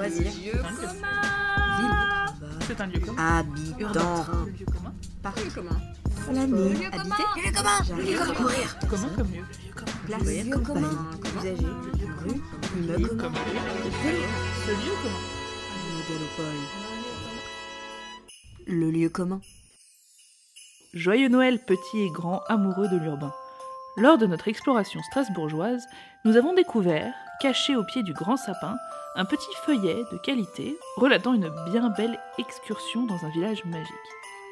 Loisirs. Lieu C'est un lieu. commun. C'est un lieu commun. Habitant. Le lieu commun. Lieu commun. Flâner. Lieu Habiter. commun. Lieu commun. Courir. Commun comme lieu. Place. Lieu commun. Usager. Rue. Immeuble Lieu commun. Ce lieu commun. Mégalopole. Le lieu commun. Joyeux Noël, petits et grands amoureux de l'urbain. Lors de notre exploration strasbourgeoise, nous avons découvert, caché au pied du grand sapin, un petit feuillet de qualité relatant une bien belle excursion dans un village magique.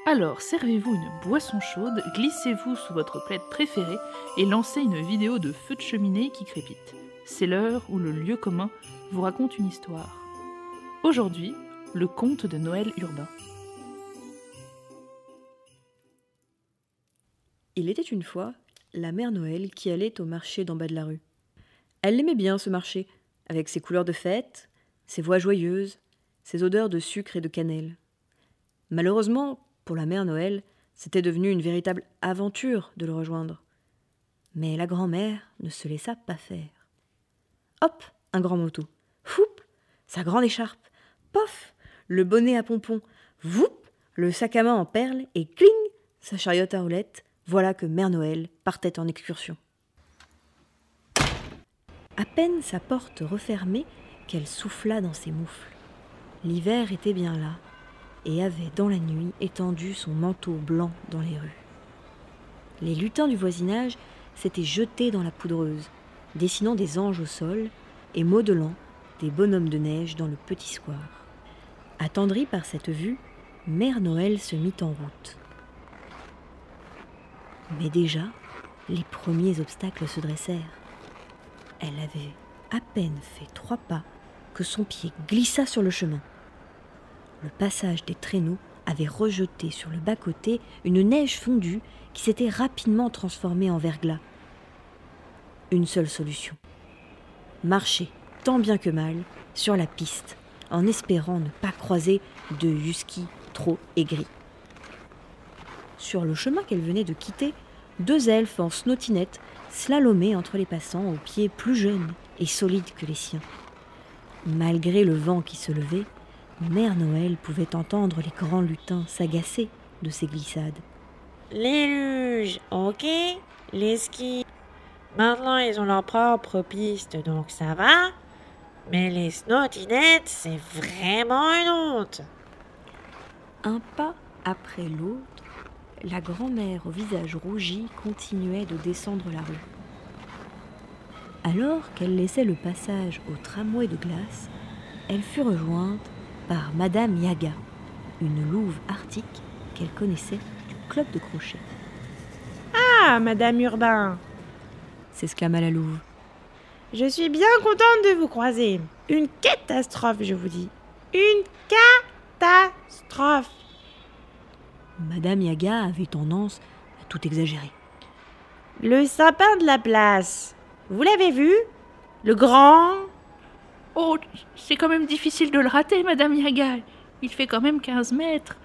Alors, servez-vous une boisson chaude, glissez-vous sous votre plaide préférée et lancez une vidéo de feu de cheminée qui crépite. C'est l'heure où le lieu commun vous raconte une histoire. Aujourd'hui, le conte de Noël urbain. Il était une fois la mère Noël qui allait au marché d'en bas de la rue. Elle aimait bien ce marché, avec ses couleurs de fête, ses voix joyeuses, ses odeurs de sucre et de cannelle. Malheureusement, pour la mère Noël, c'était devenu une véritable aventure de le rejoindre. Mais la grand-mère ne se laissa pas faire. Hop, un grand moto. Foup, sa grande écharpe. Pof, le bonnet à pompons. Voup, le sac à main en perles et cling, sa chariote à roulettes. Voilà que Mère Noël partait en excursion. À peine sa porte refermée qu'elle souffla dans ses moufles. L'hiver était bien là et avait dans la nuit étendu son manteau blanc dans les rues. Les lutins du voisinage s'étaient jetés dans la poudreuse, dessinant des anges au sol et modelant des bonhommes de neige dans le petit square. Attendrie par cette vue, Mère Noël se mit en route. Mais déjà, les premiers obstacles se dressèrent. Elle avait à peine fait trois pas que son pied glissa sur le chemin. Le passage des traîneaux avait rejeté sur le bas-côté une neige fondue qui s'était rapidement transformée en verglas. Une seule solution. Marcher, tant bien que mal, sur la piste, en espérant ne pas croiser de husky trop aigris. Sur le chemin qu'elle venait de quitter, deux elfes en snottinette slalomaient entre les passants aux pieds plus jeunes et solides que les siens. Malgré le vent qui se levait, Mère Noël pouvait entendre les grands lutins s'agacer de ces glissades. Les luges, ok. Les skis. Maintenant, ils ont leur propre piste, donc ça va. Mais les snottinettes, c'est vraiment une honte. Un pas après l'autre, la grand-mère au visage rougi continuait de descendre la rue. Alors qu'elle laissait le passage au tramway de glace, elle fut rejointe par Madame Yaga, une louve arctique qu'elle connaissait du club de crochet. Ah, Madame Urbain, S'exclama la louve. je suis bien contente de vous croiser. Une catastrophe, je vous dis. Une catastrophe. Madame Yaga avait tendance à tout exagérer. Le sapin de la place. Vous l'avez vu? Le grand? Oh, c'est quand même difficile de le rater, Madame Yaga. Il fait quand même 15 mètres.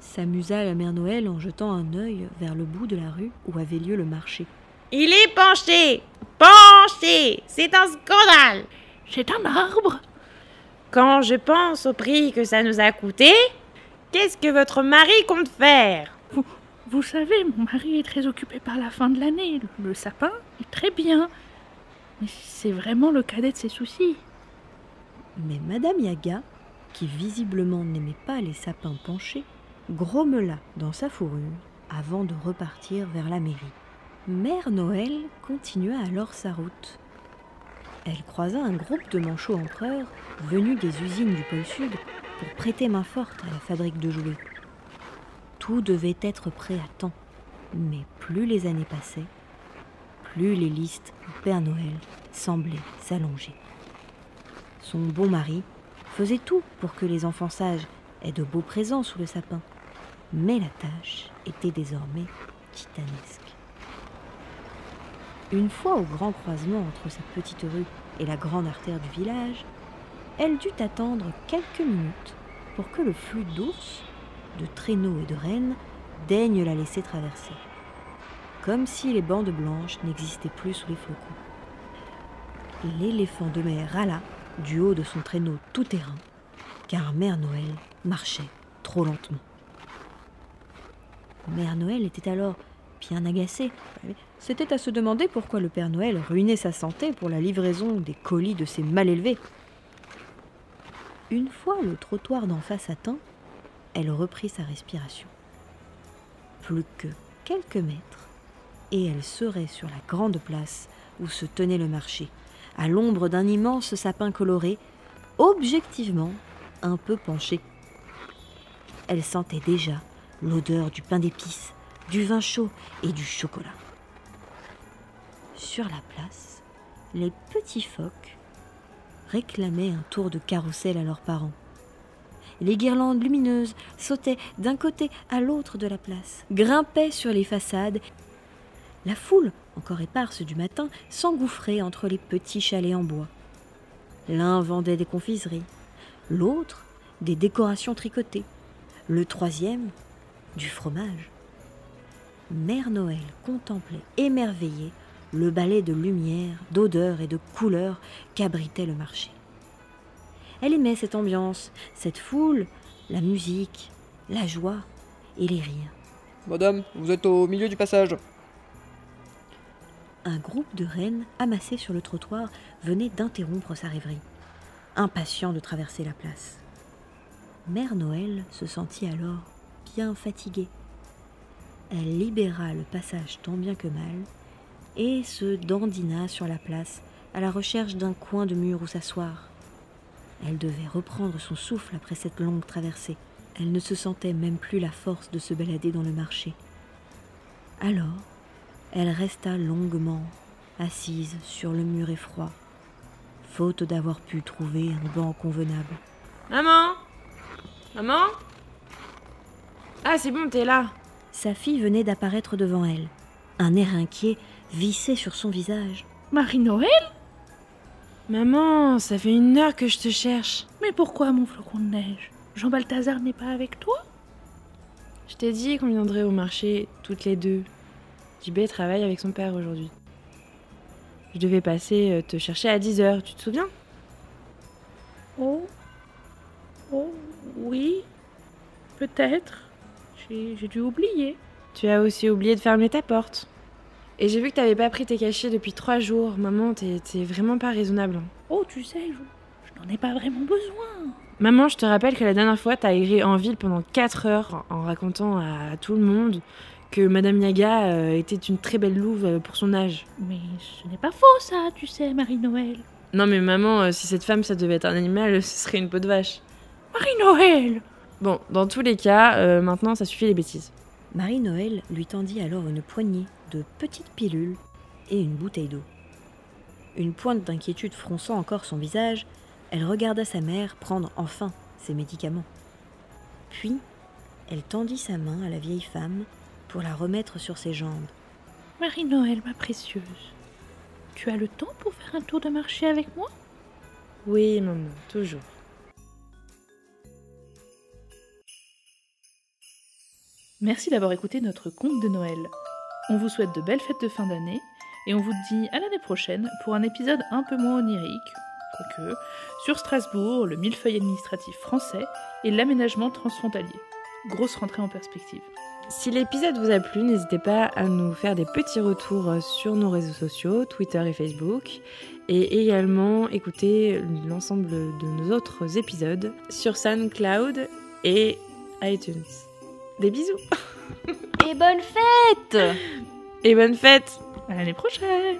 S'amusa la mère Noël en jetant un œil vers le bout de la rue où avait lieu le marché. Il est penché Penché C'est un scandale C'est un arbre. Quand je pense au prix que ça nous a coûté, qu'est-ce que votre mari compte faire? Vous savez, mon mari est très occupé par la fin de l'année. Le sapin est très bien. Mais c'est vraiment le cadet de ses soucis. Mais Madame Yaga, qui visiblement n'aimait pas les sapins penchés, grommela dans sa fourrure avant de repartir vers la mairie. Mère Noël continua alors sa route. Elle croisa un groupe de manchots empereurs venus des usines du pôle sud pour prêter main forte à la fabrique de jouets. Tout devait être prêt à temps, mais plus les années passaient, plus les listes au Père Noël semblaient s'allonger. Son bon mari faisait tout pour que les enfants sages aient de beaux présents sous le sapin, mais la tâche était désormais titanesque. Une fois au grand croisement entre cette petite rue et la grande artère du village, elle dut attendre quelques minutes pour que le flux d'ours, de traîneaux et de rennes daigne la laisser traverser, comme si les bandes blanches n'existaient plus sous les flocons. L'éléphant de mer râla du haut de son traîneau tout-terrain, car Mère Noël marchait trop lentement. Mère Noël était alors bien agacée. C'était à se demander pourquoi le Père Noël ruinait sa santé pour la livraison des colis de ses mal élevés. Une fois le trottoir d'en face atteint, elle reprit sa respiration. Plus que quelques mètres, et elle serait sur la grande place où se tenait le marché, à l'ombre d'un immense sapin coloré, objectivement un peu penché. Elle sentait déjà l'odeur du pain d'épices, du vin chaud et du chocolat. Sur la place, les petits phoques réclamaient un tour de carrousel à leurs parents. Les guirlandes lumineuses sautaient d'un côté à l'autre de la place, grimpaient sur les façades. La foule, encore éparse du matin, s'engouffrait entre les petits chalets en bois. L'un vendait des confiseries, l'autre des décorations tricotées, le troisième du fromage. Mère Noël contemplait émerveillée le balai de lumière, d'odeur et de couleurs qu'abritait le marché. Elle aimait cette ambiance, cette foule, la musique, la joie et les rires. Madame, vous êtes au milieu du passage. Un groupe de reines amassées sur le trottoir venait d'interrompre sa rêverie, impatient de traverser la place. Mère Noël se sentit alors bien fatiguée. Elle libéra le passage tant bien que mal et se dandina sur la place à la recherche d'un coin de mur où s'asseoir. Elle devait reprendre son souffle après cette longue traversée. Elle ne se sentait même plus la force de se balader dans le marché. Alors, elle resta longuement assise sur le mur effroi, faute d'avoir pu trouver un banc convenable. Maman Maman Ah, c'est bon, t'es là. Sa fille venait d'apparaître devant elle. Un air inquiet vissait sur son visage. Marie-Noël Maman, ça fait une heure que je te cherche. Mais pourquoi, mon flocon de neige? Jean Balthazar n'est pas avec toi? Je t'ai dit qu'on viendrait au marché toutes les deux. JB travaille avec son père aujourd'hui. Je devais passer euh, te chercher à 10h, tu te souviens? Oh. Oh, oui. Peut-être. J'ai j'ai dû oublier. Tu as aussi oublié de fermer ta porte. Et j'ai vu que t'avais pas pris tes cachets depuis trois jours. Maman, t'es vraiment pas raisonnable. Oh, tu sais, je, je n'en ai pas vraiment besoin. Maman, je te rappelle que la dernière fois, t'as erré en ville pendant 4 heures en racontant à tout le monde que Madame Yaga euh, était une très belle louve euh, pour son âge. Mais ce n'est pas faux, ça, tu sais, Marie-Noël. Non mais maman, euh, si cette femme, ça devait être un animal, ce serait une peau de vache. Marie-Noël Bon, dans tous les cas, euh, maintenant, ça suffit les bêtises. Marie-Noël lui tendit alors une poignée de petites pilules et une bouteille d'eau. Une pointe d'inquiétude fronçant encore son visage, elle regarda sa mère prendre enfin ses médicaments. Puis, elle tendit sa main à la vieille femme pour la remettre sur ses jambes. Marie-Noël, ma précieuse. Tu as le temps pour faire un tour de marché avec moi? Oui, maman, toujours. Merci d'avoir écouté notre conte de Noël. On vous souhaite de belles fêtes de fin d'année et on vous dit à l'année prochaine pour un épisode un peu moins onirique, quoique, sur Strasbourg, le millefeuille administratif français et l'aménagement transfrontalier. Grosse rentrée en perspective. Si l'épisode vous a plu, n'hésitez pas à nous faire des petits retours sur nos réseaux sociaux, Twitter et Facebook, et également écouter l'ensemble de nos autres épisodes sur SoundCloud et iTunes. Des bisous. Et bonne fête. Et bonne fête. À l'année prochaine